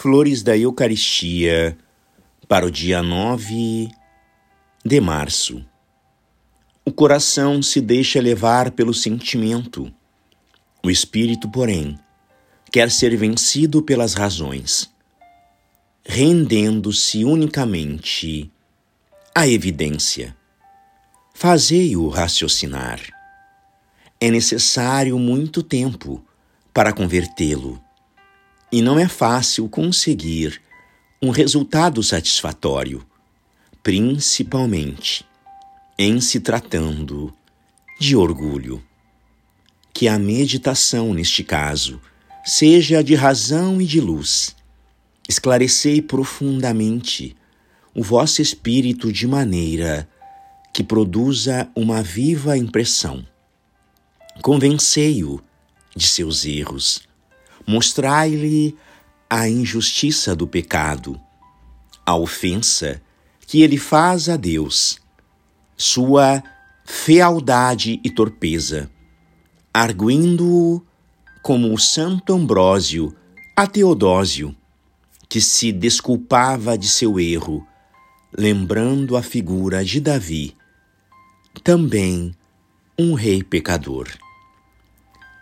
Flores da Eucaristia para o dia 9 de março. O coração se deixa levar pelo sentimento, o espírito, porém, quer ser vencido pelas razões, rendendo-se unicamente à evidência. Fazei-o raciocinar. É necessário muito tempo para convertê-lo e não é fácil conseguir um resultado satisfatório, principalmente em se tratando de orgulho. Que a meditação, neste caso, seja de razão e de luz. Esclarecei profundamente o vosso espírito de maneira que produza uma viva impressão. Convencei-o de seus erros Mostrai-lhe a injustiça do pecado, a ofensa que ele faz a Deus, sua fealdade e torpeza, arguindo-o como o Santo Ambrósio a Teodósio, que se desculpava de seu erro, lembrando a figura de Davi, também um rei pecador.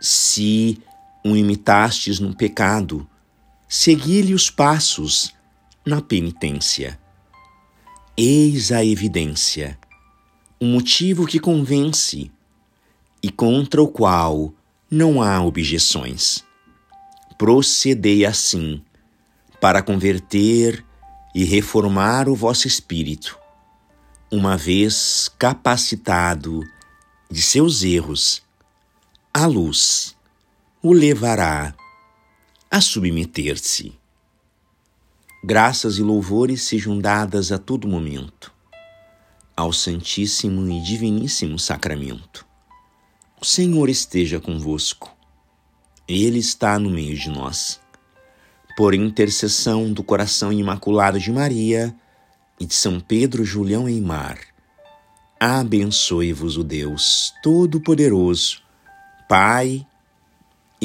Se o imitastes no pecado, segui-lhe os passos na penitência. Eis a evidência, um motivo que convence e contra o qual não há objeções. Procedei assim, para converter e reformar o vosso espírito, uma vez capacitado de seus erros, à luz o levará a submeter-se. Graças e louvores sejam dadas a todo momento ao Santíssimo e Diviníssimo Sacramento. O Senhor esteja convosco. Ele está no meio de nós. Por intercessão do coração imaculado de Maria e de São Pedro Julião Eimar, abençoe-vos o Deus Todo-Poderoso, Pai,